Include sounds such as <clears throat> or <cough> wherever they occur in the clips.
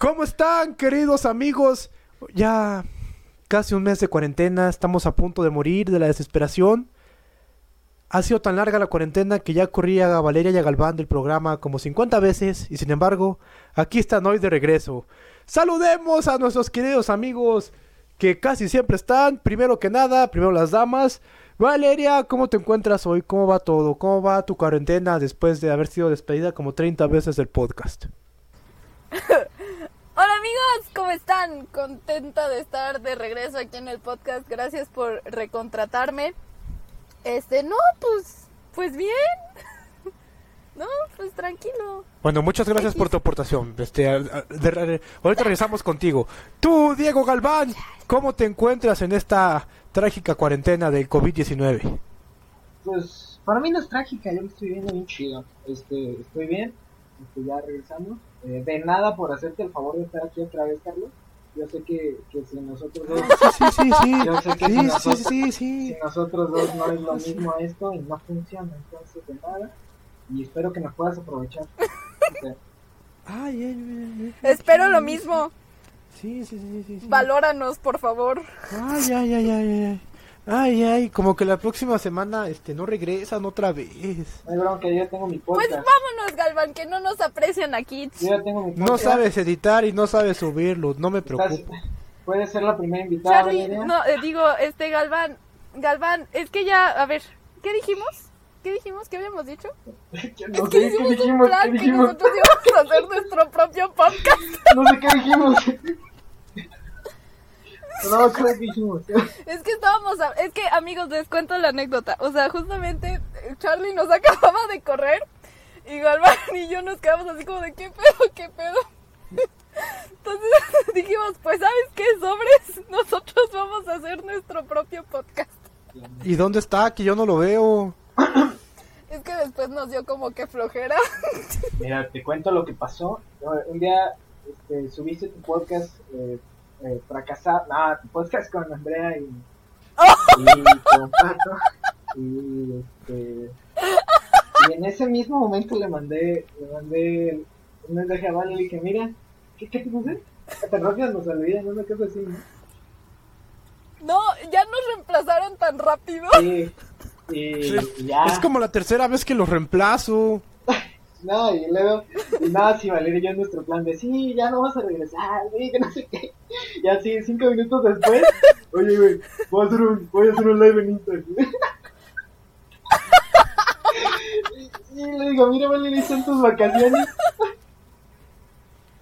¿Cómo están, queridos amigos? Ya casi un mes de cuarentena, estamos a punto de morir de la desesperación. Ha sido tan larga la cuarentena que ya corría a Valeria y a Galván del programa como 50 veces y sin embargo, aquí están hoy de regreso. Saludemos a nuestros queridos amigos que casi siempre están. Primero que nada, primero las damas. Valeria, ¿cómo te encuentras hoy? ¿Cómo va todo? ¿Cómo va tu cuarentena después de haber sido despedida como 30 veces del podcast? <laughs> Hola amigos, ¿cómo están? Contenta de estar de regreso aquí en el podcast. Gracias por recontratarme. Este, no, pues, pues bien. <laughs> No, pues tranquilo. Bueno, muchas gracias por tu aportación. Este, a- a- de- de- ahorita regresamos contigo. Tú, Diego Galván, ¿cómo te encuentras en esta trágica cuarentena del COVID-19? Pues para mí no es trágica, yo lo estoy viendo bien chido. Este, estoy bien, este, ya regresamos. Eh, de nada por hacerte el favor de estar aquí otra vez, Carlos. Yo sé que, que si nosotros dos, Sí, sí, sí, sí. <laughs> Yo sé que Sí, si sí, nosotros- sí, sí. si nosotros dos no es lo mismo esto y no funciona, entonces de nada. Y espero que nos puedas aprovechar. <laughs> Ay, ay, ay. Espero lo mismo. Sí, sí, sí, sí. sí. Valóranos, por favor. Ay, ay, ay, ay, ay. Ay, ay, como que la próxima semana este no regresan otra vez. no hay bronca, yo ya tengo mi Pues podcast. vámonos, Galván, que no nos aprecian aquí. Yo ya tengo mi No podcast. sabes editar y no sabes subirlo, no me preocupo. Puedes ser la primera invitada, Charlie, no, eh, digo, este Galván, Galván, es que ya, a ver, ¿qué dijimos? ¿Qué dijimos? ¿Qué habíamos dicho? <laughs> No es sé, que ¿qué hicimos dijimos? un plan ¿Qué que nosotros íbamos a hacer nuestro propio podcast. <laughs> No sé qué dijimos. <laughs> No, creo que dijimos. <laughs> Es que estábamos, a- es que amigos, les cuento la anécdota. O sea, justamente eh, Charlie nos <laughs> acababa de correr y Galván y yo nos quedamos así como de qué pedo, qué pedo. <laughs> Entonces dijimos, pues sabes qué, sobres, nosotros vamos a hacer nuestro propio podcast. ¿Y dónde está? Que yo no lo veo. <clears throat> Es que después nos dio como que flojera. Mira, te cuento lo que pasó. Un día este, subiste tu podcast eh, eh, fracasado. No, tu podcast con Andrea y, y con Pato. Y, este, y en ese mismo momento le mandé, le mandé un mensaje a Vale y le dije, mira, ¿qué, qué te puse? Tan rápido nos olvidan, una cosa así, ¿no? No, ya nos reemplazaron tan rápido. Sí, y, y ya. Es como la tercera vez que los reemplazo. No, y luego, y nada, si Valeria y yo en nuestro plan de sí, ya no vas a regresar, güey, que no sé qué. Y así, cinco minutos después, oye, güey, voy a hacer un, voy a hacer un live en Instagram. <laughs> Y, y le digo, mira, Valeria, son tus vacaciones.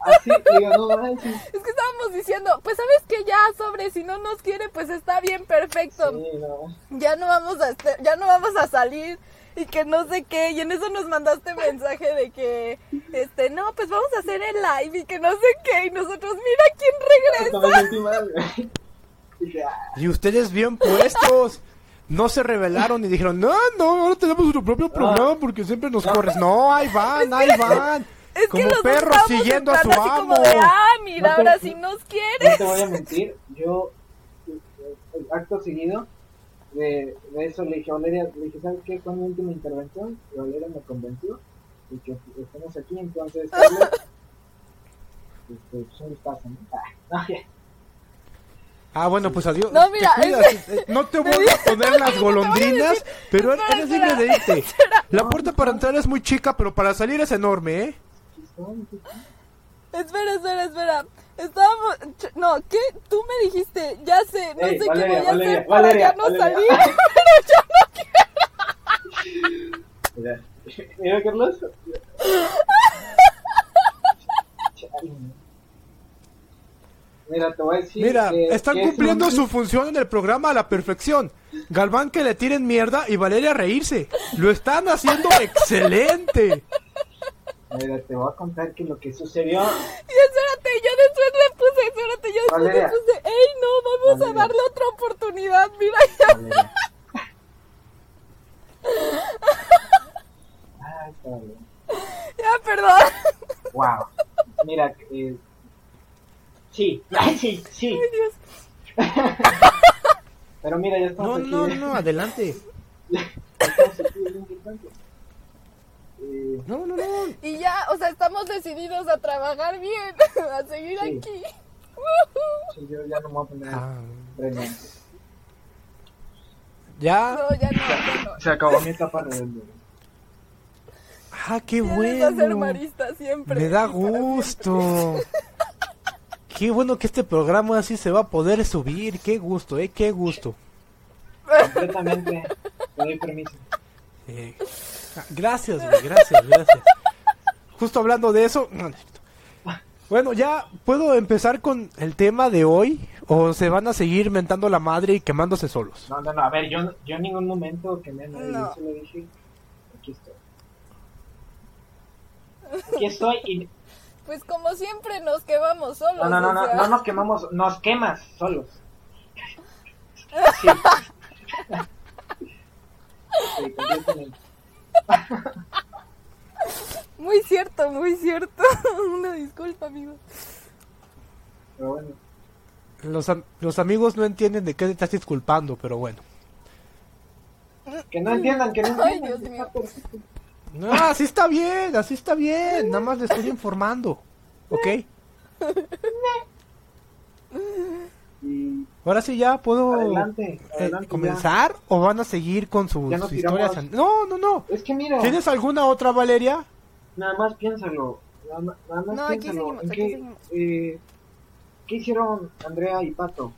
Así, le digo, no manches. Es que estábamos diciendo, pues sabes que ya sobre, si no nos quiere, pues está bien, perfecto. Sí, no. ya no vamos a ya no vamos a salir y que no sé qué y en eso nos mandaste mensaje de que este no pues vamos a hacer el live y que no sé qué y nosotros mira quién regresa ah, <laughs> Y ustedes bien puestos. No se rebelaron y dijeron, no, no, ahora tenemos nuestro propio programa porque siempre nos corres. No, ahí van, ahí van. es que Como los dos perros siguiendo a su así amo. como de ah mira No te- ahora sí nos no quiere te voy a mentir, yo, acto seguido, de, de eso le dije a Valeria, le dije, ¿sabes qué? Fue mi última intervención, y Valeria me convenció, y que estamos aquí, entonces, Carlos, este, pues ¿no? Ah, no, ya. Ah, bueno, pues adiós. No, mira, Te cuidas. Eh, No te voy a poner las golondrinas, pero Espera, eres libre de irte. La puerta para entrar es muy chica, pero para salir es enorme, ¿eh? Espera espera espera estábamos no qué tú me dijiste ya sé no Ey, sé Valeria, qué voy a Valeria, hacer para Valeria, ya no Valeria. salir <laughs> pero yo Mira, mira, Carlos. ¿no? Mira, te voy a decir. Mira, que- están que es cumpliendo un- su función en el programa a la perfección. Galván que le tiren mierda y Valeria reírse. Lo están haciendo <laughs> excelente. Mira, te voy a contar que lo que sucedió. Y espérate, yo después le puse, espérate, yo después Valeria. le puse, ey, no, vamos Valeria. a darle otra oportunidad, mira ya. Valeria. Ah, está bien. Ya, perdón. Wow. Mira, eh, sí, ay, sí, sí. Ay, Dios. Pero mira, ya estamos No, aquí. no, no, adelante. Ya estamos aquí. Eh, No, no, no. Y ya, o sea, estamos decididos a trabajar bien, <laughs> a seguir Sí. aquí. sí, yo ya no me voy a poner Ah, ya. No, ya no, ya no. Se acabó mi etapa rebelde. Ah, qué ser bueno. marista siempre. Me da gusto. Qué bueno que este programa así se va a poder subir. Qué gusto, eh, qué gusto. Completamente. Te doy permiso. Eh, ah, gracias, güey, gracias, gracias. Justo hablando de eso. Bueno, ya puedo empezar con el tema de hoy. O se van a seguir mentando la madre y quemándose solos. No, no, no. A ver, yo, yo en ningún momento que me nadie. No. Yo solo dije, aquí estoy. Aquí estoy y... Pues como siempre nos quedamos solos. No, no, no, o no, sea, no nos quemamos, nos quemas solos. <laughs> Sí. Sí, completamente. <laughs> Muy cierto, muy cierto. <laughs> Una disculpa, amigo. Pero bueno, Los, los amigos no entienden de qué te estás disculpando, pero bueno. que no entiendan, que no Ay, entiendan. Dios mío. No, así está bien, así está bien. Nada más le estoy informando. ¿Ok? <laughs> Y Ahora sí ya puedo adelante, eh, adelante. ya. comenzar o van a seguir con sus historias. an- No, no, no. Es que mira, ¿Tienes alguna otra, Valeria? nada más piénsalo. Nada más, nada más No, aquí piénsalo. seguimos, ¿En aquí qué, seguimos. eh, ¿Qué hicieron Andrea y Pato?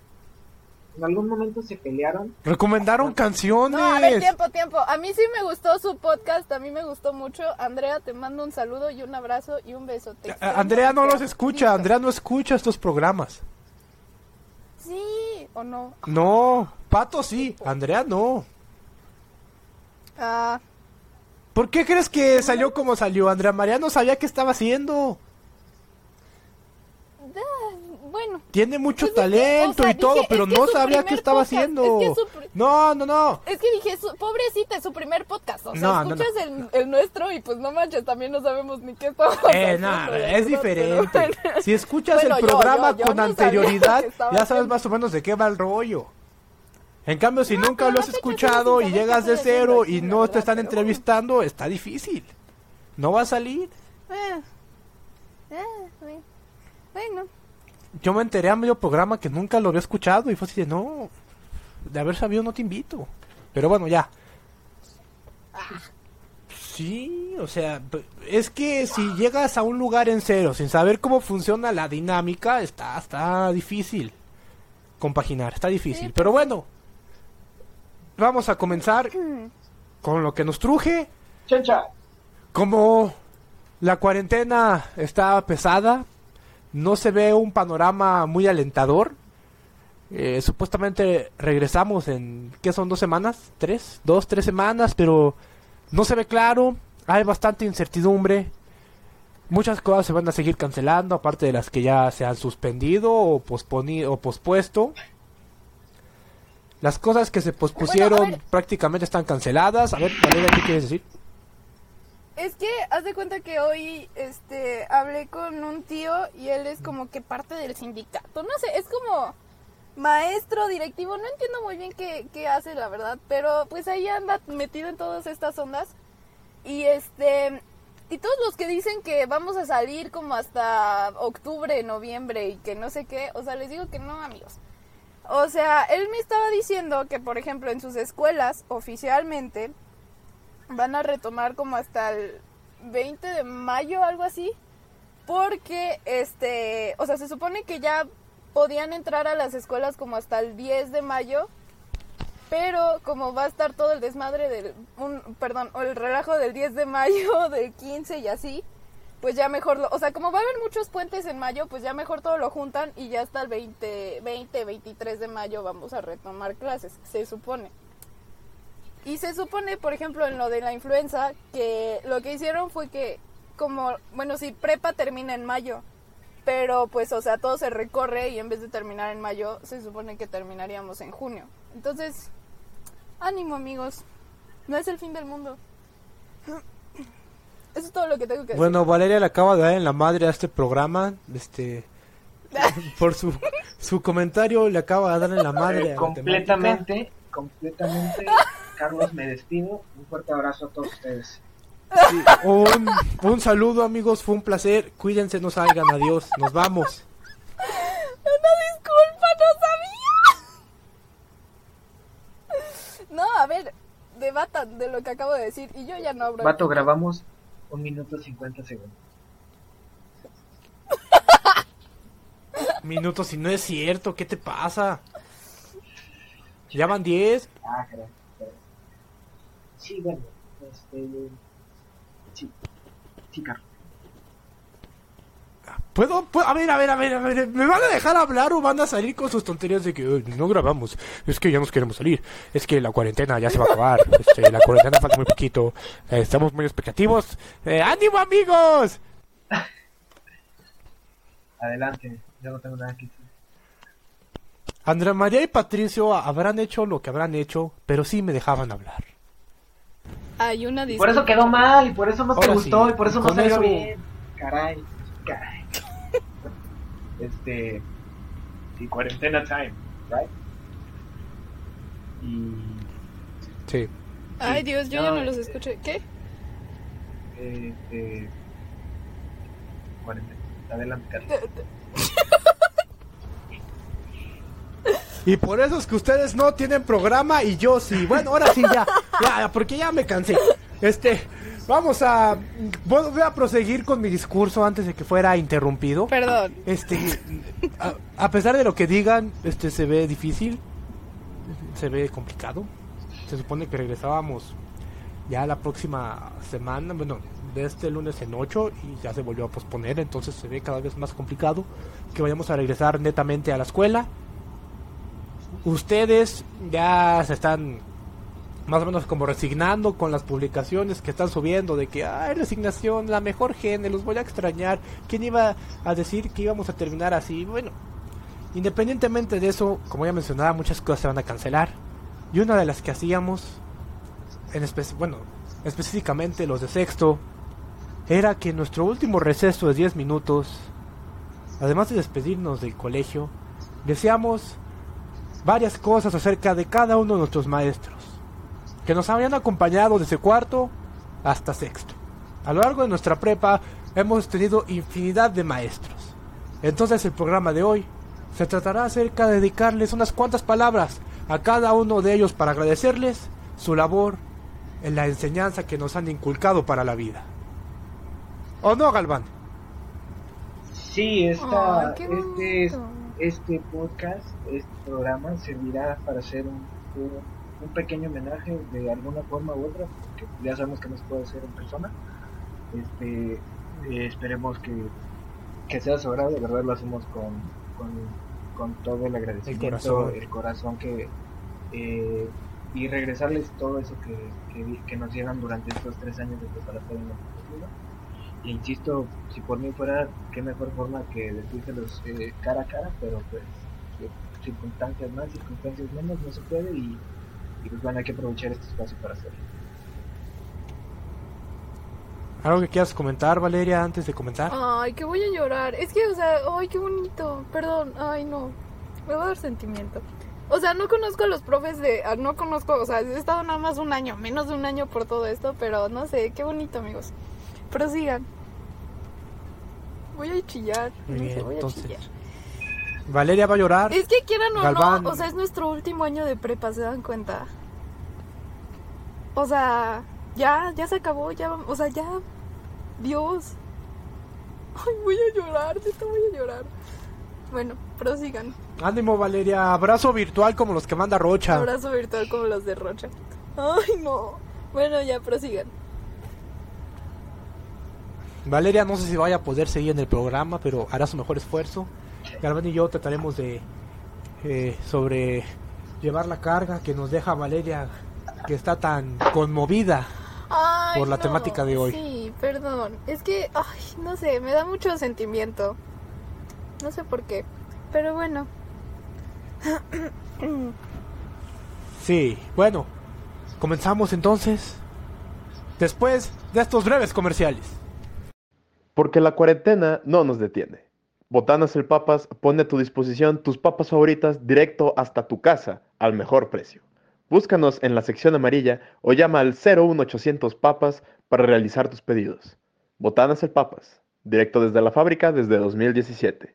¿En algún momento se pelearon? Recomendaron canciones. No, a ver, tiempo, tiempo. A mí sí me gustó su podcast, a mí me gustó mucho. Andrea, te mando un saludo y un abrazo y un beso. Te A- extraño, Andrea no los escucha, Listo. Andrea no escucha estos programas. Sí, o no. No, Pato sí, Andrea no. Ah, ¿Por qué crees que salió como salió? Andrea María no sabía qué estaba haciendo. Ah, bueno. Tiene mucho Pues talento o sea, y todo, pero no sabía qué estaba podcast, haciendo. es que su pri- No, no, no. Es que dije, su, pobrecita, es su primer podcast. O sea, No, no, no. escuchas El, el nuestro y pues no manches, también no sabemos ni qué estamos Eh, haciendo, es diferente. pero bueno. Si escuchas Bueno, el programa yo, yo con anterioridad, ya sabes más o menos de qué va el rollo. En cambio, si nunca lo has escuchado y llegas de cero y no te están entrevistando, está difícil. No va a salir. Eh, eh, bueno. Yo me enteré a medio programa que nunca lo había escuchado y fue así de no, de haber sabido no te invito. Pero bueno, ya. Sí, o sea, es que si llegas a un lugar en cero sin saber cómo funciona la dinámica, está, está difícil compaginar, está difícil. Pero bueno, vamos a comenzar con lo que nos truje. Chencha, Como la cuarentena está pesada, no se ve un panorama muy alentador. Eh, supuestamente regresamos en, ¿qué son? ¿Dos semanas? ¿Tres? ¿Dos, tres semanas? Pero no se ve claro, hay bastante incertidumbre. Muchas cosas se van a seguir cancelando, aparte de las que ya se han suspendido o, posponi- o pospuesto. Las cosas que se pospusieron prácticamente están canceladas. A ver, Valeria, ¿qué quieres decir? Es que haz de cuenta que hoy este hablé con un tío y él es como que parte del sindicato. No sé, es como maestro, directivo, no entiendo muy bien qué, hace, la verdad, pero pues ahí anda metido en todas estas ondas. Y este y todos los que dicen que vamos a salir como hasta octubre, noviembre y que no sé qué, o sea, les digo que no, amigos. O sea, él me estaba diciendo que, por ejemplo, en sus escuelas, oficialmente, van a retomar como hasta el 20 de mayo, algo así. Porque, este, o sea, se supone que ya podían entrar a las escuelas como hasta el 10 de mayo. Pero como va a estar todo el desmadre del, un, perdón, o el relajo del 10 de mayo, <laughs> del 15 y así, pues ya mejor, lo, o sea, como va a haber muchos puentes en mayo, pues ya mejor todo lo juntan y ya hasta el 20, 20, 23 de mayo vamos a retomar clases, se supone. Y se supone, por ejemplo, en lo de la influenza, que lo que hicieron fue que, como, bueno, si prepa termina en mayo, pero pues, o sea, todo se recorre y en vez de terminar en mayo, se supone que terminaríamos en junio. Entonces, ánimo amigos, no es el fin del mundo. <clears throat> Eso es todo lo que tengo que decir. Bueno, Valeria le acaba de dar en la madre a este programa, este, <laughs> por su, su comentario le acaba de dar en la madre. a la temática. completamente, completamente, Carlos, me despido. Un fuerte abrazo a todos ustedes. Sí, un, un saludo, amigos. Fue un placer. Cuídense, no salgan. Adiós. Nos vamos. Una disculpa, no sabía. No, a ver, debatan de lo que acabo de decir y yo ya no abro. Vato, grabamos un minuto cincuenta segundos. Minutos, si no es cierto. ¿Qué te pasa? Ya van 10. Ah, gracias. Sí, bueno, este. Sí, sí, Carlos. ¿Puedo, puedo- A ver, a ver, a ver, a ver. ¿Me van a dejar hablar o van a salir con sus tonterías de que "Ay, no grabamos? Es que ya nos queremos salir. Es que la cuarentena ya se va a acabar. <laughs> Este, la cuarentena falta muy poquito. Eh, estamos muy expectativos. Eh, ¡Ánimo, amigos! <laughs> Adelante, yo no tengo nada que decir. Andrea María y Patricio habrán hecho lo que habrán hecho, pero sí me dejaban hablar. Hay una Y por eso quedó mal, y por eso no te Ahora gustó, sí, y por eso no salió eso- bien. Caray, caray. <laughs> este. Y cuarentena time, right? Y. Sí. Ay, Dios, yo ya No, no los eh, escuché. ¿Qué? Este. Cuarentena. Adelante, Carlos. <laughs> Y por eso es que ustedes no tienen programa y yo sí. Bueno, ahora sí ya, ya, porque ya me cansé. Este, vamos a, voy a proseguir con mi discurso antes de que fuera interrumpido. Perdón. Este, a, a pesar de lo que digan, este se ve difícil, se ve complicado. Se supone que regresábamos ya la próxima semana, bueno, de este lunes en 8 y ya se volvió a posponer, entonces se ve cada vez más complicado que vayamos a regresar netamente a la escuela. Ustedes ya se están más o menos como resignando con las publicaciones que están subiendo de que, ay, resignación, la mejor gene, los voy a extrañar. ¿Quién iba a decir que íbamos a terminar así? Bueno, independientemente de eso, como ya mencionaba, muchas cosas se van a cancelar. Y una de las que hacíamos, en espe- bueno, específicamente los de sexto, era que en nuestro último receso de 10 minutos, además de despedirnos del colegio, deseamos varias cosas acerca de cada uno de nuestros maestros, que nos habían acompañado desde cuarto hasta sexto. A lo largo de nuestra prepa hemos tenido infinidad de maestros. Entonces el programa de hoy se tratará acerca de dedicarles unas cuantas palabras a cada uno de ellos para agradecerles su labor en la enseñanza que nos han inculcado para la vida. ¿O no, Galván? Sí, esta, qué este. Este podcast, este programa servirá para hacer un, un- un pequeño homenaje de alguna forma u otra, porque ya sabemos que no se puede hacer en persona. Este, eh, esperemos que, que sea sobrado, de verdad lo hacemos con, con, con todo el agradecimiento, corazón. el corazón que... eh, y regresarles todo eso que, que, nos dieron durante estos tres años de preparatoria en la insisto, si por mí fuera, qué mejor forma que decírselos eh, cara a cara, pero pues circunstancias más, circunstancias menos, no se puede y, y pues bueno, hay que aprovechar este espacio para hacerlo. ¿Algo que quieras comentar, Valeria, antes de comenzar? Ay, que voy a llorar. Es que, o sea, ay, qué bonito. Perdón, ay, no. Me va a dar sentimiento. O sea, no conozco a los profes de. ah, No conozco, o sea, he estado nada más un año, menos de un año por todo esto, pero no sé, qué bonito, amigos. Prosigan. Voy a chillar. No sé, voy a chillar. Valeria va a llorar. Es que quieran o Galván. no, o sea, es nuestro último año de prepa, ¿se dan cuenta? O sea, ya, ya se acabó, ya, o sea, ya, Dios. Ay, voy a llorar, neta voy a llorar. Bueno, prosigan. Ánimo, Valeria. Abrazo virtual como los que manda Rocha. Abrazo virtual como los de Rocha. Ay, no. Bueno, ya, prosigan. Valeria no sé si vaya a poder seguir en el programa, pero hará su mejor esfuerzo. Galván y yo trataremos de eh, sobre llevar la carga que nos deja Valeria, que está tan conmovida. Ay, Por la no. temática de hoy. Sí, perdón. Es que, ay, no sé, me da mucho sentimiento. No sé por qué. Pero bueno. <clears throat> Sí, bueno, comenzamos entonces. Después de estos breves comerciales. Porque la cuarentena no nos detiene. Botanas el Papas pone a tu disposición tus papas favoritas directo hasta tu casa al mejor precio. Búscanos en la sección amarilla o llama al 01800 papas para realizar tus pedidos. Botanas el Papas, directo desde la fábrica desde 2017.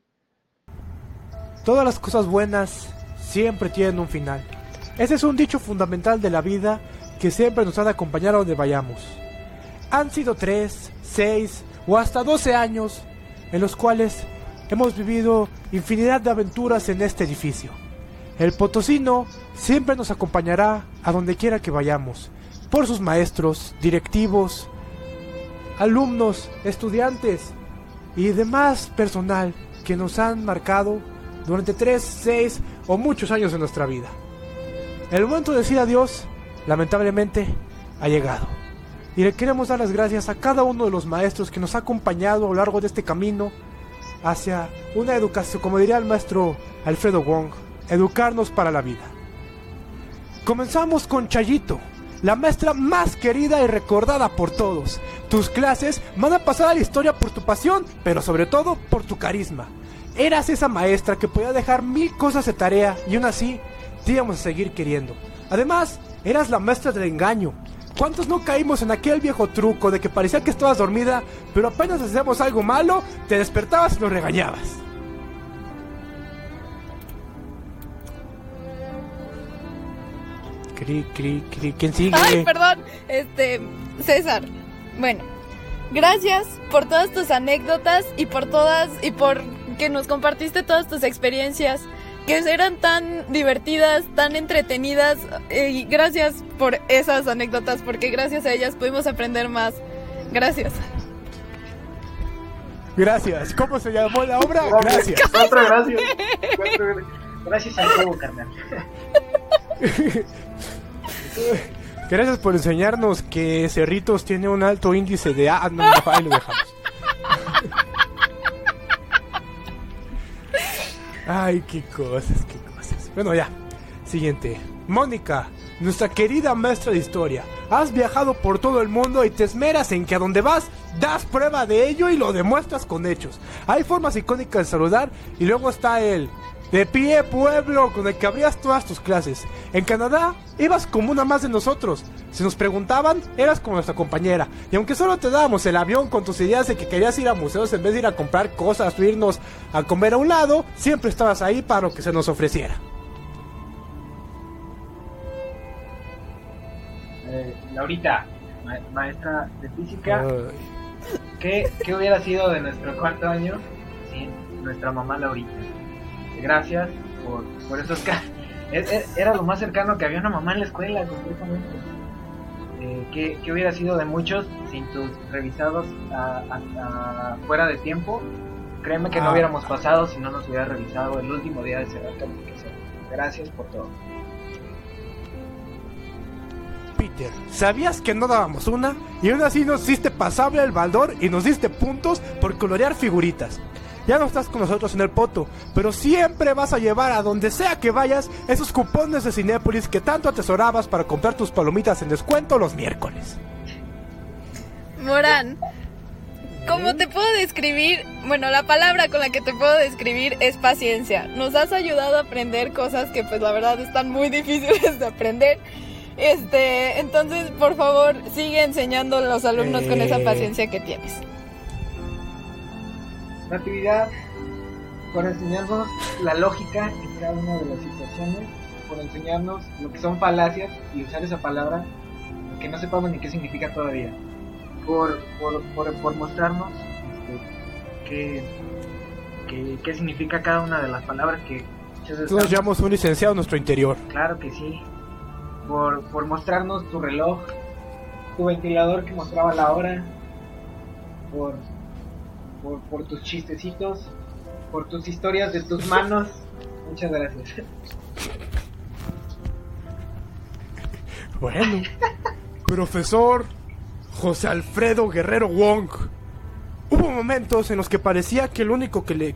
Todas las cosas buenas siempre tienen un final. Ese es un dicho fundamental de la vida que siempre nos ha de acompañar a donde vayamos. Han sido 3, 6 o hasta 12 años en los cuales hemos vivido infinidad de aventuras en este edificio. El potosino siempre nos acompañará a donde quiera que vayamos, por sus maestros, directivos, alumnos, estudiantes y demás personal que nos han marcado durante 3, 6 o muchos años de nuestra vida. El momento de decir adiós, lamentablemente, ha llegado. Y le queremos dar las gracias a cada uno de los maestros que nos ha acompañado a lo largo de este camino hacia una educación, como diría el maestro Alfredo Wong, educarnos para la vida. Comenzamos con Chayito, la maestra más querida y recordada por todos. Tus clases van a pasar a la historia por tu pasión, pero sobre todo por tu carisma. Eras esa maestra que podía dejar mil cosas de tarea y aún así te íbamos a seguir queriendo. Además, eras la maestra del engaño. ¿Cuántos no caímos en aquel viejo truco de que parecía que estabas dormida, pero apenas hacíamos algo malo, te despertabas y nos regañabas? Cri, cri, cri. ¿Quién sigue? Ay, perdón. Este, César. Bueno, gracias por todas tus anécdotas y por todas y por que nos compartiste todas tus experiencias que eran tan divertidas, tan entretenidas eh, y gracias por esas anécdotas porque gracias a ellas pudimos aprender más. Gracias. Gracias. ¿Cómo se llamó la obra? Gracias. Cuatro gracias. Cuatro gracias al juego, carnal. <laughs> Gracias por enseñarnos que Cerritos tiene un alto índice de... Ah, no, ahí lo dejamos. <laughs> Ay, qué cosas, qué cosas. Bueno, ya. Siguiente. Mónica, nuestra querida maestra de historia. Has viajado por todo el mundo y te esmeras en que a donde vas das prueba de ello y lo demuestras con hechos. Hay formas icónicas de saludar y luego está el de pie pueblo con el que abrías todas tus clases. En Canadá ibas como una más de nosotros. Si nos preguntaban, eras como nuestra compañera. Y aunque solo te dábamos el avión con tus ideas de que querías ir a museos en vez de ir a comprar cosas o irnos a comer a un lado, siempre estabas ahí para lo que se nos ofreciera. Eh, Laurita, ma- maestra de física. ¿qué, ¿qué hubiera sido de nuestro cuarto año sin nuestra mamá Laurita? Gracias por, por esos casos. Era lo más cercano que había una mamá en la escuela, completamente. Eh, ¿qué, qué hubiera sido de muchos sin tus revisados a- a- a- fuera de tiempo? Créeme que no Ah. hubiéramos pasado si no nos hubiera revisado el último día de calificación. Gracias por todo. Peter, ¿sabías que no dábamos una? Y aún así nos hiciste pasable el baldor y nos diste puntos por colorear figuritas. Ya no estás con nosotros en el poto, pero siempre vas a llevar a donde sea que vayas esos cupones de Cinépolis que tanto atesorabas para comprar tus palomitas en descuento los miércoles. Morán, ¿cómo te puedo describir? Bueno, la palabra con la que te puedo describir es paciencia. Nos has ayudado a aprender cosas que pues la verdad están muy <laughs> difíciles de aprender. Este, entonces, por favor, sigue enseñando a los alumnos con esa Eh. paciencia que tienes. Natividad, por enseñarnos la lógica en cada una de las situaciones, por enseñarnos lo que son falacias y usar esa palabra que no sepamos ni qué significa todavía, por, por, por, por mostrarnos este, qué, qué, qué significa cada una de las palabras que veces Todos llevamos un licenciado en nuestro interior. Claro que sí. Por, por mostrarnos tu reloj, tu ventilador que mostraba la hora, por, por, tus chistecitos, por tus historias de tus manos. Muchas gracias. <laughs> Bueno, profesor José Alfredo Guerrero Wong. Hubo momentos en los que parecía que lo único que le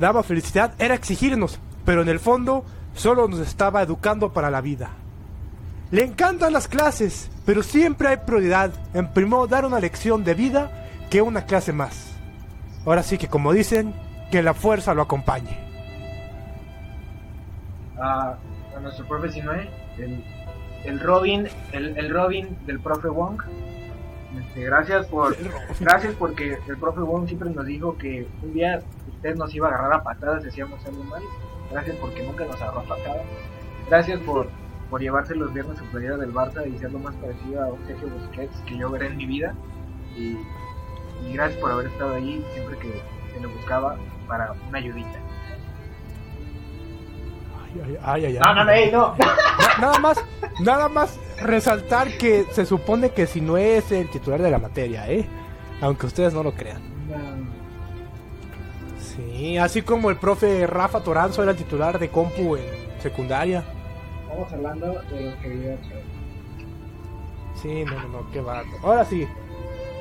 daba felicidad era exigirnos, pero en el fondo solo nos estaba educando para la vida. Le encantan las clases, pero siempre hay prioridad en primero dar una lección de vida que una clase más. Ahora sí que como dicen, que la fuerza lo acompañe. A, a nuestro profe Sinue, el, el Robin, el, el Robin del profe Wong. Este, gracias por, gracias porque el profe Wong siempre nos dijo que un día usted nos iba a agarrar a patadas si hacíamos algo mal. Gracias porque nunca nos agarró a patadas. Gracias por, por llevarse los viernes su playera del Barça y ser lo más parecido a un Sergio Busquets que yo veré en mi vida. Y, y gracias por haber estado ahí siempre que se le buscaba para una ayudita. Ay, ay, ay, ay, No, no, no, no. Na- Nada más, nada más resaltar que se supone que si no es el titular de la materia, ¿eh? Aunque ustedes no lo crean. No. Sí, así como el profe Rafa Toranzo era el titular de compu en secundaria. Estamos hablando de los que chavos. Sí, no, no, no, qué barato. Ahora sí.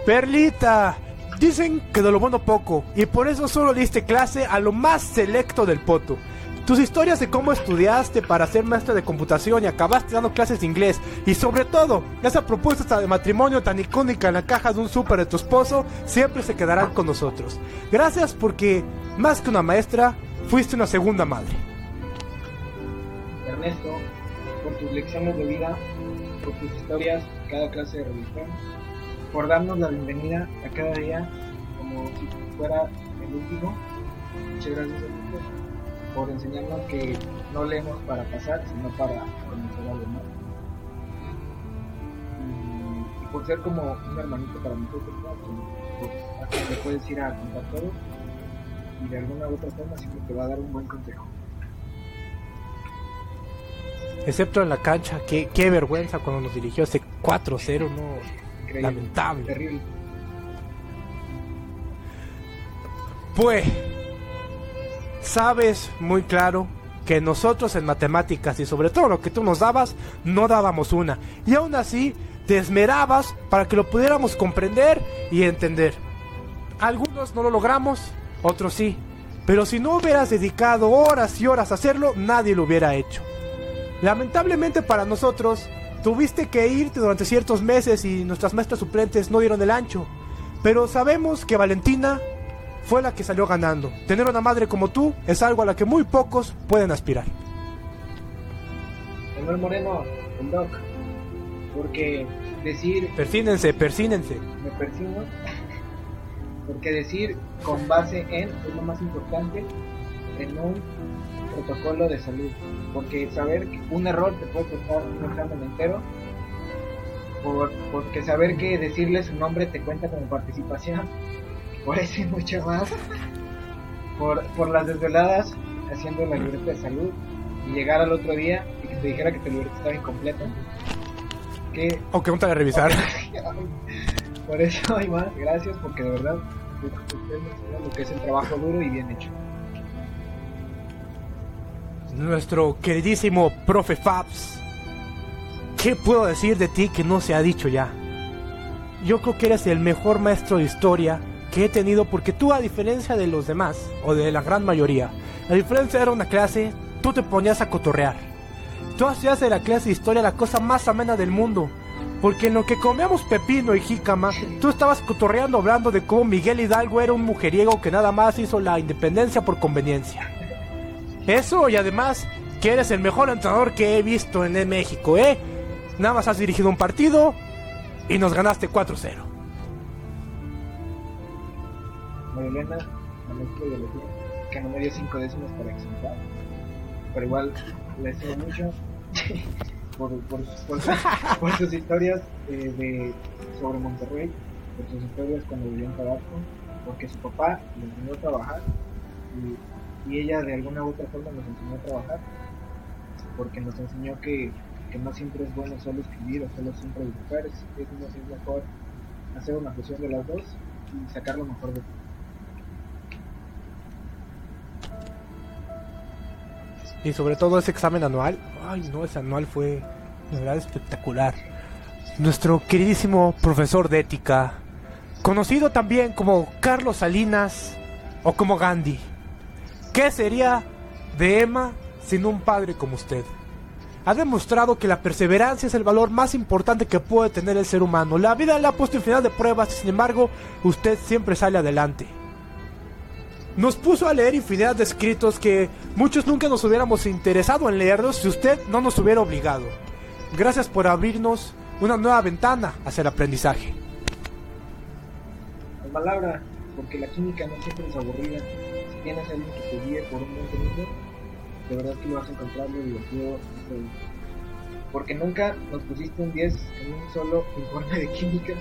Perlita, dicen que de lo bueno poco, y por eso solo diste clase a lo más selecto del poto. Tus historias de cómo estudiaste para ser maestra de computación y acabaste dando clases de inglés, y sobre todo, esa propuesta de matrimonio tan icónica en la caja de un súper de tu esposo, siempre se quedarán con nosotros. Gracias porque, más que una maestra, fuiste una segunda madre. Ernesto, por tus lecciones de vida, por tus historias, cada clase de religión, por darnos la bienvenida a cada día como si fuera el último. Muchas gracias, Ernesto, por enseñarnos que no leemos para pasar, sino para conocer a los demás. Y, por ser como un hermanito para nosotros, ¿no? Pues, le puedes ir a contar todo y de alguna u otra forma siempre te va a dar un buen consejo. Excepto en la cancha, qué, qué vergüenza cuando nos dirigió ese 4-0, no. Increíble. Lamentable. Terrible. Pues, sabes muy claro que nosotros en matemáticas y sobre todo lo que tú nos dabas, no dábamos una. Y aún así, te esmerabas para que lo pudiéramos comprender y entender. Algunos no lo logramos, otros sí. Pero si no hubieras dedicado horas y horas a hacerlo, nadie lo hubiera hecho. Lamentablemente para nosotros, tuviste que irte durante ciertos meses y nuestras maestras suplentes no dieron el ancho. Pero sabemos que Valentina fue la que salió ganando. Tener una madre como tú es algo a la que muy pocos pueden aspirar. Manuel Moreno, el doc, porque decir Persínense, persínense. me persigo, porque decir con base en es lo más importante en un protocolo de salud, porque saber que un error te puede costar un examen entero, por, porque saber que decirle su nombre te cuenta como participación, <laughs> por eso y mucho más, por, por las desveladas haciendo la libreta de salud y llegar al otro día y que te dijera que tu libreta estaba incompleta. Que te voy a revisar. <laughs> por eso más, gracias porque de verdad ustedes me enseñan lo que es el trabajo duro y bien hecho. Nuestro queridísimo profe Fabs. ¿Qué puedo decir de ti que no se ha dicho ya? Yo creo que eres el mejor maestro de historia que he tenido porque tú a diferencia de los demás, o de la gran mayoría, a diferencia era una clase, tú te ponías a cotorrear. Tú hacías de la clase de historia la cosa más amena del mundo. Porque en lo que comíamos pepino y jícama, tú estabas cotorreando hablando de cómo Miguel Hidalgo era un mujeriego que nada más hizo la independencia por conveniencia. Eso y además que eres el mejor entrenador que he visto en México, ¿eh? Nada más has dirigido un partido y nos ganaste 4-0. Marilena, que no me dio cinco décimas para exentar, pero igual le estimo mucho <laughs> por sus historias eh, de, sobre Monterrey, por sus historias cuando vivió en Tabasco, porque su papá le enseñó a trabajar y, y ella de alguna u otra forma nos enseñó a trabajar, porque nos enseñó que, que no siempre es bueno solo escribir o solo siempre dibujar, es, es, mejor hacer una fusión de las dos y sacar lo mejor de ti. Y sobre todo ese examen anual. Ay, no, ese anual fue de verdad espectacular. Nuestro queridísimo profesor de ética, conocido también como Carlos Salinas o como Gandhi. ¿Qué sería de Emma sin un padre como usted? Ha demostrado que la perseverancia es el valor más importante que puede tener el ser humano. La vida le ha puesto infinidad de pruebas, sin embargo, usted siempre sale adelante. Nos puso a leer infinidad de escritos que muchos nunca nos hubiéramos interesado en leerlos si usted no nos hubiera obligado. Gracias por abrirnos una nueva ventana hacia el aprendizaje. en palabra, porque la química no siempre es aburrida. Si tienes alguien que te guíe por un buen camino, de verdad que lo vas a encontrar muy divertido. este, Porque nunca nos pusiste un 10 en un solo informe de química.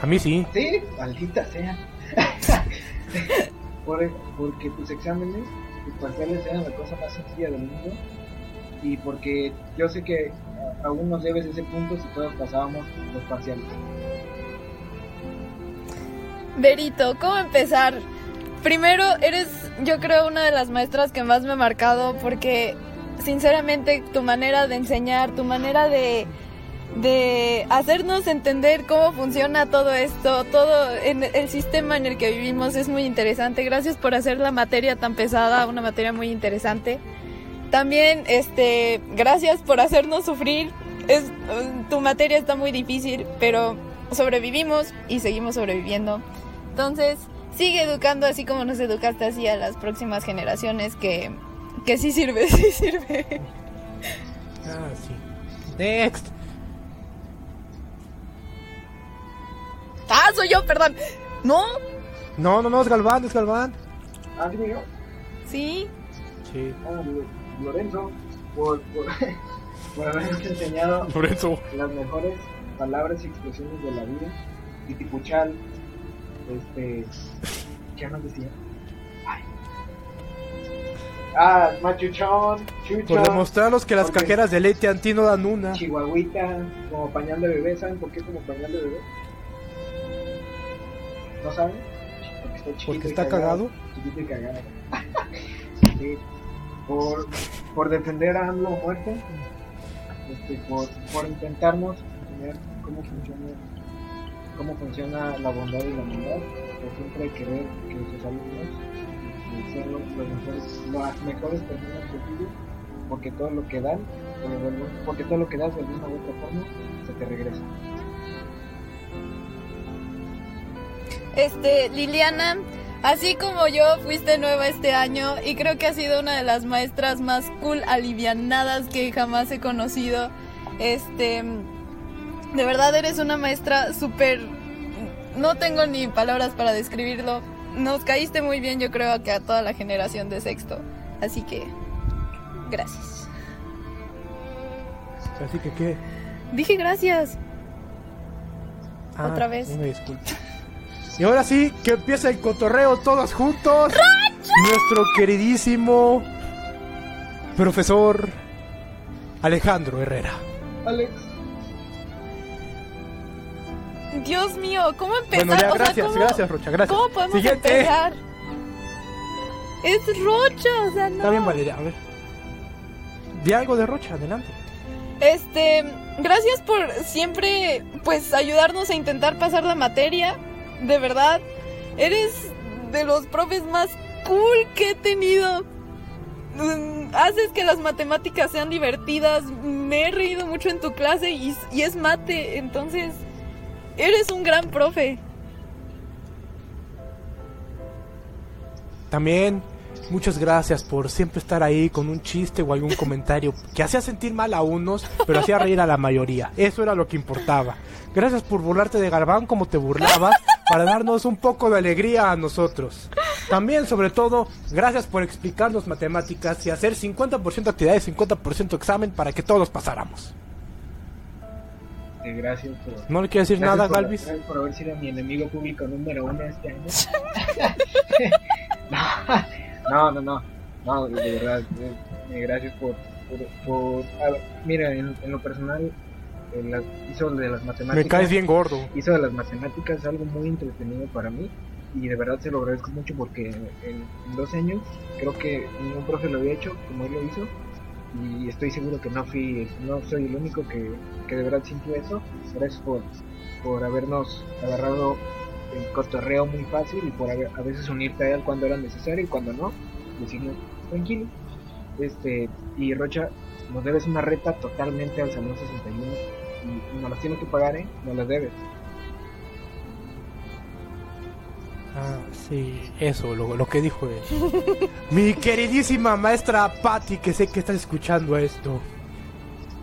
A mí sí. Sí, maldita sea. <laughs> Por- porque tus exámenes, tus parciales eran la cosa más sencilla del mundo. Y porque yo sé que aún nos debes ese punto si todos pasábamos los parciales. Berito, ¿cómo empezar? Primero, eres yo creo una de las maestras que más me ha marcado porque sinceramente tu manera de enseñar, tu manera de, de hacernos entender cómo funciona todo esto, todo en el sistema en el que vivimos es muy interesante. Gracias por hacer la materia tan pesada, una materia muy interesante. También, este, gracias por hacernos sufrir. Es, tu materia está muy difícil, pero sobrevivimos y seguimos sobreviviendo. Entonces, sigue educando así como nos educaste así a las próximas generaciones que, que sí sirve, <laughs> sí sirve. Ah, sí. Next. Ah, soy yo, perdón. ¿No? No, no, no, es Galván, es Galván. Ah, digo yo. Sí. Sí. Ah, Lorenzo, por, por, <laughs> por habernos enseñado Lorenzo. las mejores palabras y expresiones de la vida. Titipuchal, este. ¿Qué más decía? Ay. Ah, machuchón, Por chuchón, demostrarlos que las cajeras de leite anti no dan una. chihuahuita, como pañal de bebé. ¿Saben por qué como pañal de bebé? ¿No saben? Porque está chiquito Porque y está cagado. Chiquito y cagado. <laughs> Sí. Por, por defender a AMLO muerto. Este, por, por intentarnos enseñar cómo funciona cómo funciona la bondad y la maldad. Por siempre querer que sus alumnos sean los, los mejores, las mejores personas posibles. Porque todo lo que dan, porque todo lo que das de alguna u otra forma, se te regresa. Este, Liliana, así como yo, fuiste nueva este año y creo que has sido una de las maestras más cool, alivianadas que jamás he conocido. Este, de verdad eres una maestra súper... No tengo ni palabras para describirlo. Nos caíste muy bien, yo creo que a toda la generación de sexto. Así que, gracias. Así que, ¿qué? Dije gracias. Ah, Otra vez. Una disculpa. Y ahora sí, que empieza el cotorreo todos juntos. Nuestro queridísimo profesor Alejandro Herrera. Alex, Dios mío, ¿cómo empezar? Bueno, ya, O sea, gracias, ¿cómo- gracias, Rocha, gracias. ¿Cómo podemos Siguiente. empezar? Es Rocha, o sea, no. Está bien, Valeria, a ver. Di algo de Rocha, adelante. Este, gracias por siempre, pues, ayudarnos a intentar pasar la materia. De verdad, eres de los profes más cool que he tenido. Mm, Haces que las matemáticas sean divertidas. Me he reído mucho en tu clase y, y es mate. Entonces, eres un gran profe. También, muchas gracias por siempre estar ahí con un chiste o algún comentario que hacía sentir mal a unos, pero hacía reír a la mayoría. Eso era lo que importaba. Gracias por burlarte de Galván como te burlabas para darnos un poco de alegría a nosotros. También, sobre todo, gracias por explicarnos matemáticas y hacer 50% actividades y 50% examen para que todos pasáramos. Eh, gracias por. ¿No le quieres decir nada, por- Galvis? Gracias por haber sido mi enemigo público número uno este año. <laughs> no, no, no, no, de verdad, eh, gracias por, por, por- a ver, mira, en, en lo personal, en las- hizo de las matemáticas, Me caes bien gordo. hizo de las matemáticas algo muy entretenido para mí y de verdad se lo agradezco mucho porque en, en dos años creo que ningún profe lo había hecho como él lo hizo y estoy seguro que no fui, no soy el único que, que de verdad sintió eso. Gracias por, por habernos agarrado el cotorreo muy fácil y por haber- a veces unirte a él cuando era necesario y cuando no, decirnos tranquilo. Este, y Rocha, nos debes una reta totalmente al Salón 61 y, y nos las tienes que pagar, ¿eh? Nos las debes. Ah, sí, eso, lo, lo que dijo él. <laughs> Mi queridísima maestra Patty, que sé que estás escuchando esto.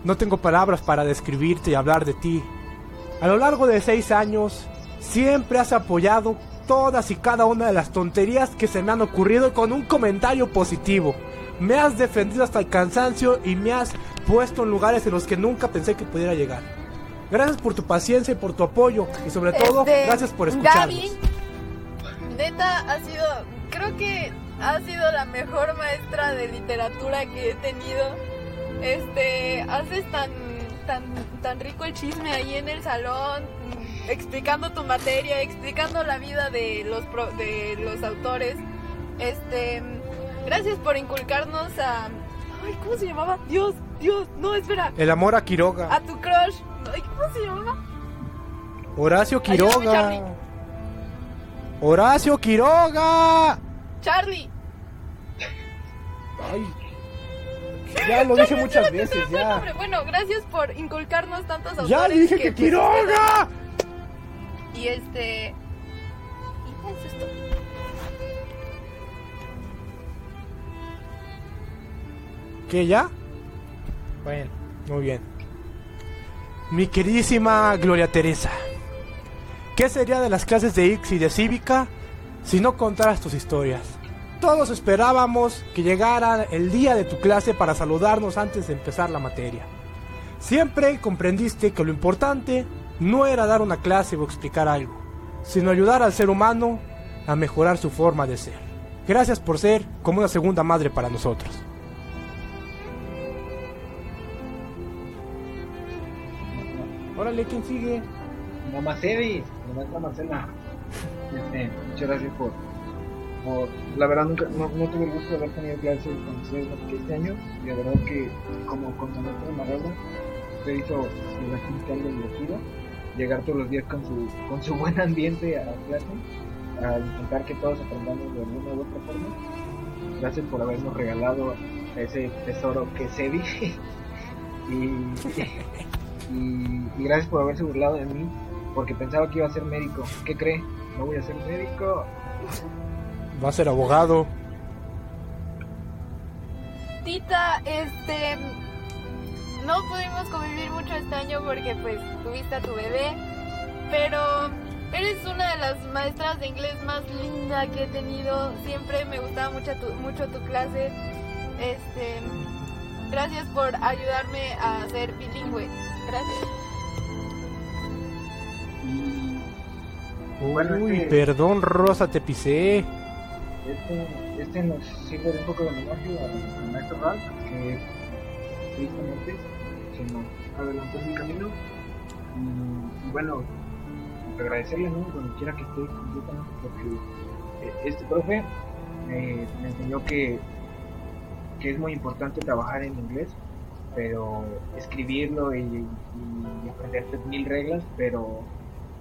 No tengo palabras para describirte y hablar de ti. A lo largo de seis años, Siempre has apoyado todas y cada una de las tonterías que se me han ocurrido con un comentario positivo. Me has defendido hasta el cansancio y me has puesto en lugares en los que nunca pensé que pudiera llegar. Gracias por tu paciencia y por tu apoyo y sobre todo Este, gracias por escucharnos. Gaby, neta, ha sido, creo que ha sido la mejor maestra de literatura que he tenido. Este, haces tan, tan, tan rico el chisme ahí en el salón, explicando tu materia, explicando la vida de los, pro- de los autores. Este, gracias por inculcarnos a, ay, ¿cómo se llamaba? Dios, Dios, no, espera, El amor a Quiroga. a tu crush. Ay, ¿cómo se llamaba? Horacio Quiroga. Horacio Quiroga. Charlie. Ay. Ya lo dije muchas veces, ya. Bueno, gracias por inculcarnos tantos autores. Ya dije que pues, Quiroga. Y este. Y eso es todo. ¿Qué ya? Bueno, muy bien. Mi queridísima Gloria Teresa. ¿Qué sería de las clases de X y de Cívica si no contaras tus historias? Todos esperábamos que llegara el día de tu clase para saludarnos antes de empezar la materia. Siempre comprendiste que lo importante no era dar una clase o explicar algo, sino ayudar al ser humano a mejorar su forma de ser. Gracias por ser como una segunda madre para nosotros. Órale, ¿quién sigue? Mamá Sebi, la maestra Marcela. Este, muchas gracias por, por. La verdad, nunca, no, no tuve el gusto de haber tenido clases con ustedes más este año. Y la verdad que, como con su maestra Marrero, usted hizo relativamente algo divertido. Llegar todos los días con su, con su buen ambiente a clase, a intentar que todos aprendamos de alguna u otra forma. Gracias por habernos regalado ese tesoro que Sebi. <laughs> y, <laughs> y, y gracias por haberse burlado de mí porque pensaba que iba a ser médico. ¿Qué cree? No voy a ser médico. Va a ser abogado. Tita, este. No pudimos convivir mucho este año porque, pues, tuviste a tu bebé. Pero eres una de las maestras de inglés más linda que he tenido. Siempre me gustaba mucho tu, mucho tu clase. Este. Gracias por ayudarme a ser bilingüe. Gracias. Bueno, Uy, este- perdón, Rosa, te pisé. este, este nos sirve de un poco de homenaje al maestro Ralph, que tristemente se nos adelantó en el camino. Y, y bueno, agradecerle, ¿no? Donde quiera que esté, completamente, porque eh, este profe me, me enseñó que, que es muy importante trabajar en inglés, pero escribirlo y, y aprenderte mil reglas, pero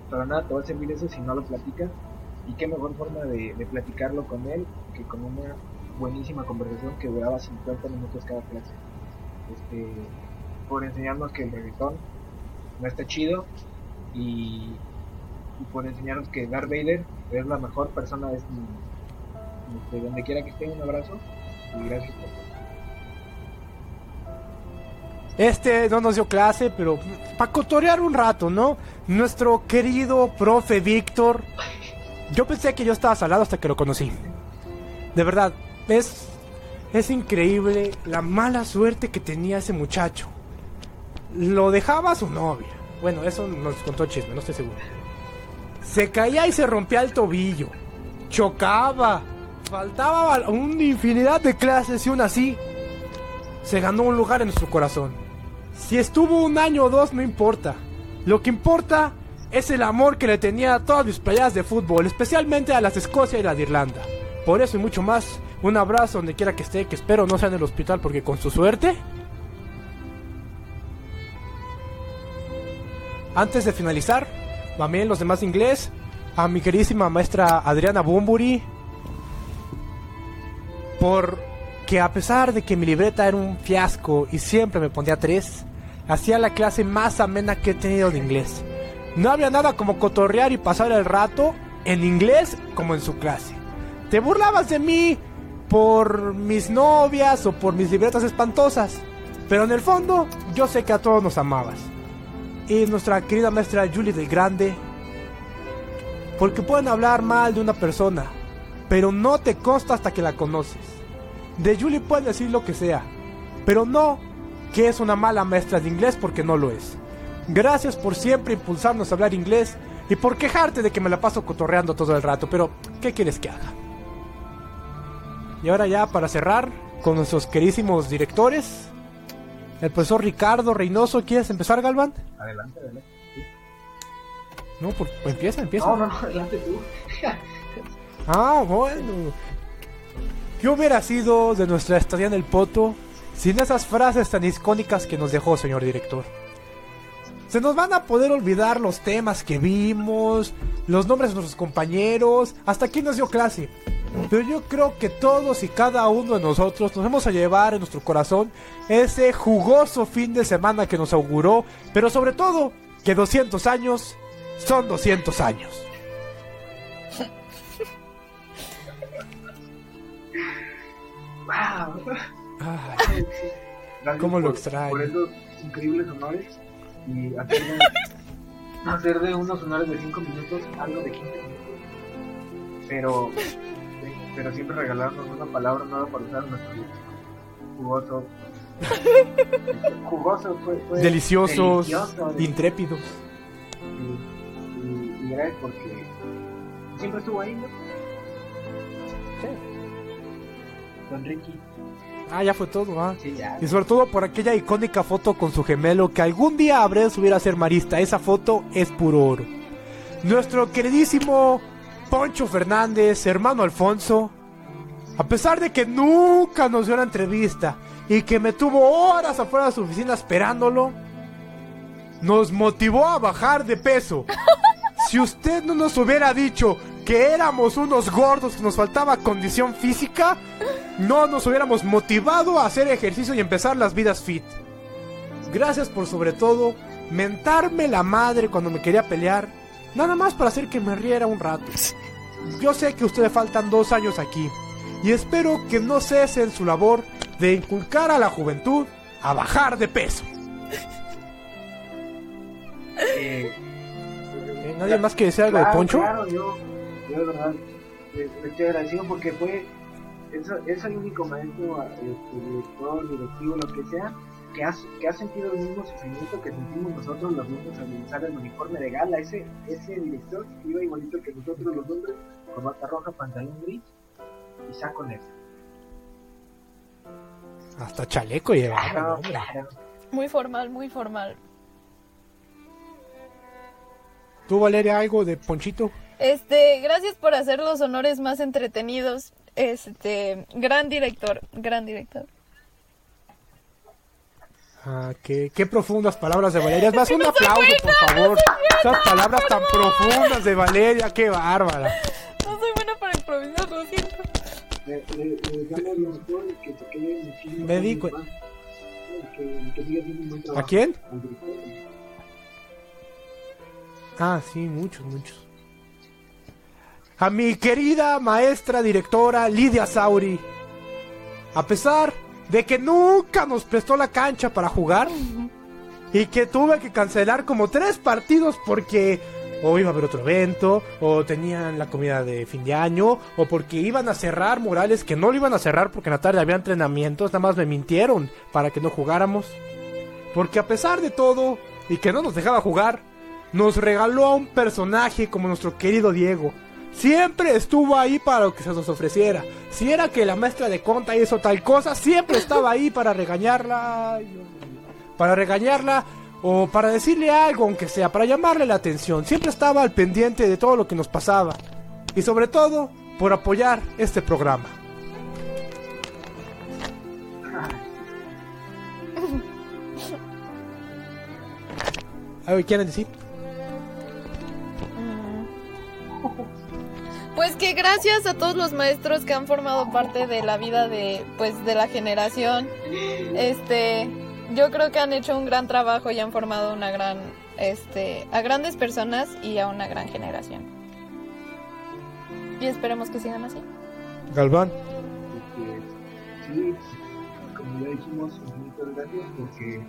para nada te va a servir eso si no lo platicas. Y qué mejor forma de, platicarlo con él que con una buenísima conversación que duraba 50 minutos cada clase. Este, por enseñarnos que el reggaetón no está chido y, por enseñarnos que Darth Vader es la mejor persona de este. Este, donde quiera que esté, un abrazo y gracias por Este no nos dio clase, pero para cotorear un rato, ¿no? Nuestro querido profe Víctor. Yo pensé que yo estaba salado hasta que lo conocí. De verdad, es, es increíble la mala suerte que tenía ese muchacho. Lo dejaba a su novia. Bueno, eso nos contó Chisme, no estoy seguro. Se caía y se rompía el tobillo. Chocaba. Faltaba una infinidad de clases y aún así se ganó un lugar en nuestro corazón. Si estuvo un año o dos, no importa. Lo que importa es el amor que le tenía a todas mis playadas de fútbol, especialmente a las de Escocia y las de Irlanda. Por eso y mucho más, un abrazo donde quiera que esté, que espero no sea en el hospital porque con su suerte... Antes de finalizar, también los demás de inglés, a mi queridísima maestra Adriana Bumburi, por que a pesar de que mi libreta era un fiasco y siempre me ponía tres, hacía la clase más amena que he tenido de inglés. No había nada como cotorrear y pasar el rato en inglés como en su clase. Te burlabas de mí por mis novias o por mis libretas espantosas, pero en el fondo yo sé que a todos nos amabas. Y nuestra querida maestra Julie del Grande, Porque pueden hablar mal de una persona, pero no te consta hasta que la conoces. De Julie pueden decir lo que sea, pero no que es una mala maestra de inglés porque no lo es. Gracias por siempre impulsarnos a hablar inglés y por quejarte de que me la paso cotorreando todo el rato, pero ¿qué quieres que haga? Y ahora ya para cerrar con nuestros queridísimos directores, el profesor Ricardo Reynoso, ¿quieres empezar, Galván? Adelante, adelante. Sí. No, pues empieza, empieza. No, no, no, adelante tú. Ah, bueno. ¿Qué hubiera sido de nuestra estadía en el Poto sin esas frases tan icónicas que nos dejó, señor director? Se nos van a poder olvidar los temas que vimos, los nombres de nuestros compañeros, hasta quién nos dio clase. Pero yo creo que todos y cada uno de nosotros nos vamos a llevar en nuestro corazón ese jugoso fin de semana que nos auguró, pero sobre todo que 200 años son 200 años. <laughs> ¡Wow! Ay, ¿Cómo lo extraño? Por esos increíbles honores y hacer, hacer de unos honores de 5 minutos algo de 15 minutos. Pero, pero siempre regalarnos una palabra nueva para usar en nuestro. Jugoso. Jugoso fue. fue deliciosos, delicioso, intrépidos. y, y- y gracias porque siempre estuvo ahí, ¿no? Don Ricky. Ah, ya fue todo, ah. Sí, ya. Y sobre todo por aquella icónica foto con su gemelo que algún día habré de subir a ser marista. Esa foto es puro oro. Nuestro queridísimo Poncho Fernández, hermano Alfonso, a pesar de que nunca nos dio una entrevista y que me tuvo horas afuera de su oficina esperándolo, nos motivó a bajar de peso. <laughs> Si usted no nos hubiera dicho que éramos unos gordos, que nos faltaba condición física, no nos hubiéramos motivado a hacer ejercicio y empezar las vidas fit. Gracias por sobre todo mentarme la madre cuando me quería pelear, nada más para hacer que me riera un rato. Yo sé que a usted le faltan dos años aquí y espero que no cesen su labor de inculcar a la juventud a bajar de peso. Eh, ¿Nadie más quiere decir algo de Claro, Poncho? Claro, yo, yo de verdad estoy agradecido porque fue, es, es el único maestro, este, director, directivo, lo que sea, que ha, que ha sentido el mismo sufrimiento que sentimos nosotros los niños al usar el uniforme de gala. Ese, ese director iba igualito que nosotros los hombres, corbata roja, pantalón gris y saco negro. Hasta chaleco lleva. Claro, hombre. claro. Muy formal, muy formal. ¿Tú, Valeria, algo de Ponchito? Este, gracias por hacer los honores más entretenidos. Este, gran director, gran director. Ah, qué, qué profundas palabras de Valeria. <laughs> Es más, un aplauso, por favor. Esas palabras tan profundas de Valeria, qué bárbara. No soy buena para improvisar, lo siento. Le, le, le que se quede muchísimo Me di años cuen- más. Que, que siga haciendo un buen trabajo. ¿A quién? Ah, sí, muchos, muchos. A mi querida maestra directora Lidia Sauri. A pesar de que nunca nos prestó la cancha para jugar y que tuve que cancelar como tres partidos porque o iba a haber otro evento, o tenían la comida de fin de año, o porque iban a cerrar murales que no lo iban a cerrar porque en la tarde había entrenamientos, nada más me mintieron para que no jugáramos. Porque a pesar de todo, y que no nos dejaba jugar, nos regaló a un personaje como nuestro querido Diego. Siempre estuvo ahí para lo que se nos ofreciera. Si era que la maestra de conta hizo tal cosa, siempre estaba ahí para regañarla. Para regañarla o para decirle algo, aunque sea, para llamarle la atención. Siempre estaba al pendiente de todo lo que nos pasaba. Y sobre todo, por apoyar este programa. <laughs> ¿Algo que quieran decir? Pues que gracias a todos los maestros que han formado parte de la vida de pues de la generación. Este, yo creo que han hecho un gran trabajo y han formado una gran este a grandes personas y a una gran generación. Y esperemos que sigan así. Galván. Este, sí, como ya dijimos, muchas gracias porque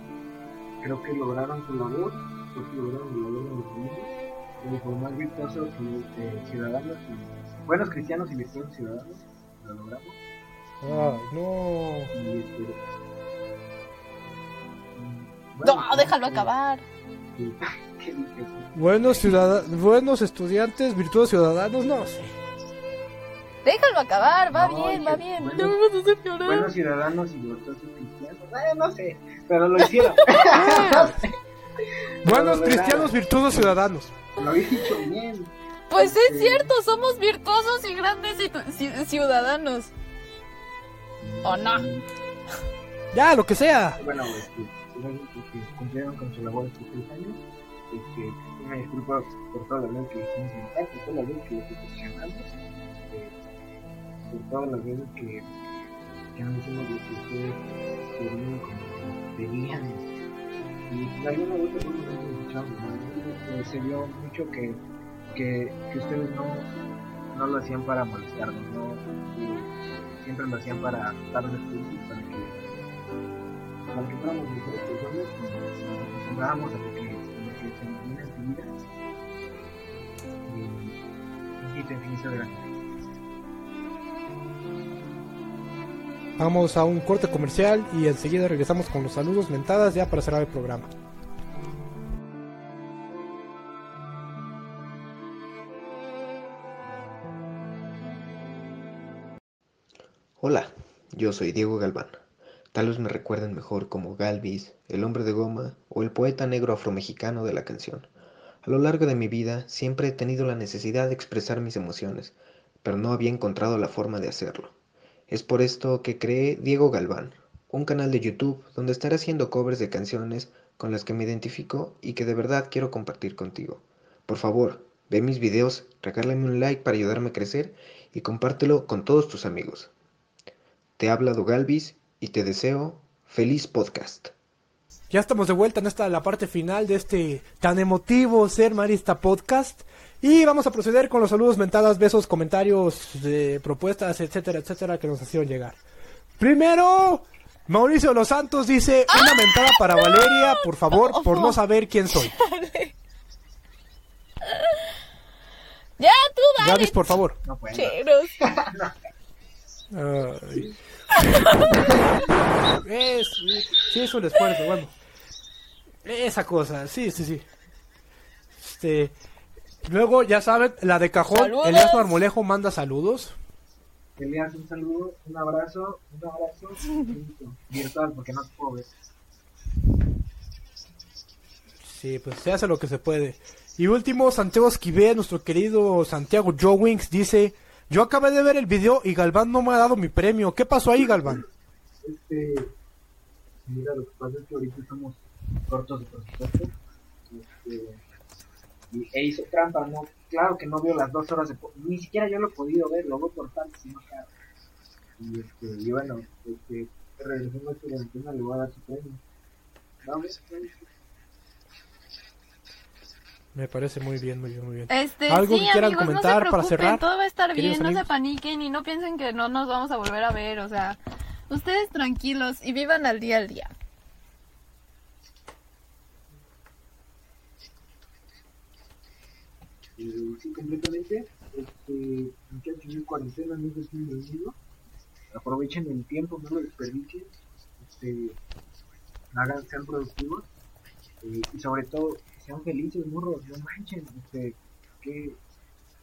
creo que lograron su labor, creo que lograron la labor de los niños por más virtuosos y, eh, ciudadanos, y, buenos cristianos y virtuosos ciudadanos, lo logramos. Ay, no. Y este, mm, No, déjalo eh, acabar. <laughs> Buenos, ciudada- buenos estudiantes, virtuosos ciudadanos, no sé. Déjalo acabar, va No, bien, va bien. bueno, Ya me vas a hacer llorar. Buenos ciudadanos y virtuosos cristianos. Eh, no sé, pero lo hicieron. <laughs> Buenos No, cristianos, virtuosos ciudadanos. lo habéis dicho bien. Pues es Sí. cierto, somos virtuosos y grandes ciu- ci- ciudadanos. ¿O no? Ya, lo que sea. Bueno, este, gracias porque cumplieron con su labor estos tres años. Este, una disculpa por toda la vez que hicimos mental, por todas las veces que los decepcionamos, eh, por todas las veces que, que no hicimos lo que ustedes querían como pedían. Y de alguna u otra forma no nos escuchamos. Eh, se vio mucho que, que, ustedes no, no lo hacían para molestarnos, ¿no? Siempre lo hacían para darles puntos, para que para que fuéramos mejores personas y nos acostumbráramos a lo que, se nos viene en vida. Y, y te infinitas gracias. Vamos a un corte comercial y enseguida regresamos con los saludos mentadas ya para cerrar el programa. Hola, yo soy Diego Galván. Tal vez me recuerden mejor como Galvis, el hombre de goma o el poeta negro afromexicano de la canción. A lo largo de mi vida siempre he tenido la necesidad de expresar mis emociones, pero no había encontrado la forma de hacerlo. Es por esto que creé Diego Galván, un canal de YouTube donde estaré haciendo covers de canciones con las que me identifico y que de verdad quiero compartir contigo. Por favor, ve mis videos, regálame un like para ayudarme a crecer y compártelo con todos tus amigos. Te habla Galvis y te deseo feliz podcast. Ya estamos de vuelta en esta la parte final de este tan emotivo Ser Marista podcast. Y vamos a proceder con los saludos, mentadas, besos, comentarios, eh, propuestas, etcétera, etcétera, que nos hicieron llegar. Primero, Mauricio Los Santos dice: Una mentada para Valeria, por favor, por no saber quién soy. <laughs> Ya, tú dale. Gavis, por favor. No puedo. Cheros. Es, sí, es un esfuerzo, bueno. Esa cosa, sí, sí, sí. Este, luego, ya saben, la de cajón, ¡Saludos! Elias Marmolejo manda saludos. Elias, un saludo, un abrazo, un abrazo virtual porque no te puedo ver. Sí, pues se hace lo que se puede. Y último, Santiago Esquivé, nuestro querido Santiago Joe Wings, dice, yo acabé de ver el video y Galván no me ha dado mi premio. ¿Qué pasó ahí, Galván? Este, mira, lo que pasa es que ahorita estamos cortos de presupuesto. Este, y, e hizo trampa, no, claro que no vio las dos horas de ni siquiera yo lo he podido ver, lo veo por tanto, si no claro. Y este, y bueno, este, regresando a Valentina le voy a dar su premio. Vamos, vamos. Me parece muy bien, muy bien, muy bien. Este, ¿Algo sí, que quieran amigos, comentar no se para cerrar, Todo va a estar bien, no se amigos? paniquen y no piensen que no nos vamos a volver a ver, o sea, ustedes tranquilos y vivan al día al día. Eh, sí, completamente. Este, muchachos, en cuarentena no se sienten conmigo. Aprovechen el tiempo, no lo desperdicien. Este, hagan, sean productivos. eh, y sobre todo, sean felices, morros, no manchen. Este, que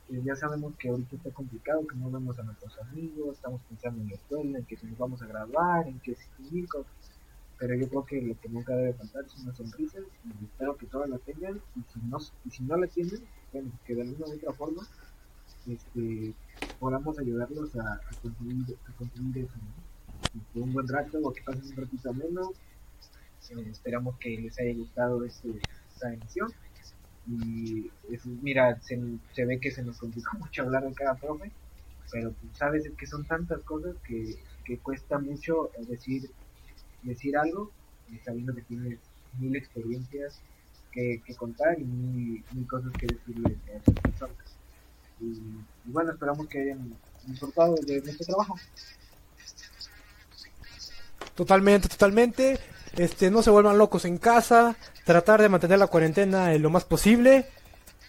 ya sabemos que ahorita está complicado, que no vemos a nuestros amigos, estamos pensando en la escuela, en que si nos vamos a graduar, en que si. Pero yo creo que lo que nunca debe faltar es una sonrisa y espero que todas la tengan. Y si no, y si no la tienen, bueno, que de alguna u otra forma este, podamos ayudarlos a, a conseguir, a conseguir eso. un buen rato o que pasen un ratito menos. Eh, esperamos que les haya gustado este, esta emisión. Y mira, se, se ve que se nos complicó <laughs> mucho hablar de cada profe, pero pues, sabes es que son tantas cosas que, que cuesta mucho eh, decir, decir algo, eh, sabiendo que tienes mil experiencias que, que contar y mil, mil cosas que decirle a esas personas. Y, y bueno, esperamos que hayan disfrutado de nuestro trabajo. Totalmente, totalmente. Este, no se vuelvan locos en casa. Tratar de mantener la cuarentena en lo más posible.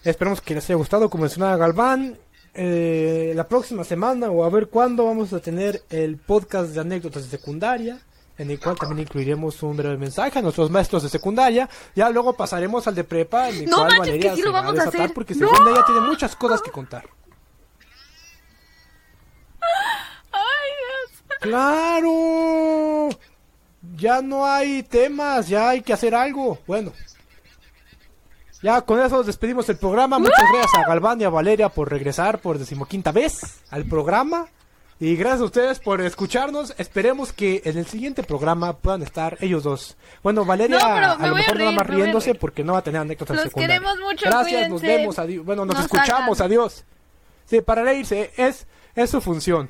Esperemos que les haya gustado, como mencionaba Galván. Eh, la próxima semana o a ver cuándo vamos a tener el podcast de anécdotas de secundaria, en el cual también incluiremos un breve mensaje a nuestros maestros de secundaria. Ya luego pasaremos al de prepa, en el No cual manches, Valeria que sí se va a a desatar hacer. porque ¡No! según ella tiene muchas cosas que contar. Ay, Dios. ¡Claro! Ya no hay temas, ya hay que hacer algo. Bueno. Ya con eso despedimos el programa. Muchas gracias a Galván y a Valeria por regresar por decimoquinta vez al programa. Y gracias a ustedes por escucharnos. Esperemos que en el siguiente programa puedan estar ellos dos. Bueno, Valeria No, a lo voy a mejor nada reír, más riéndose reír. porque no va a tener anécdotas Los secundarias. queremos mucho, Gracias, nos cuídense. vemos. Adiós. Bueno, nos No escuchamos. salgan. Adiós. Sí, para reírse es, es su función.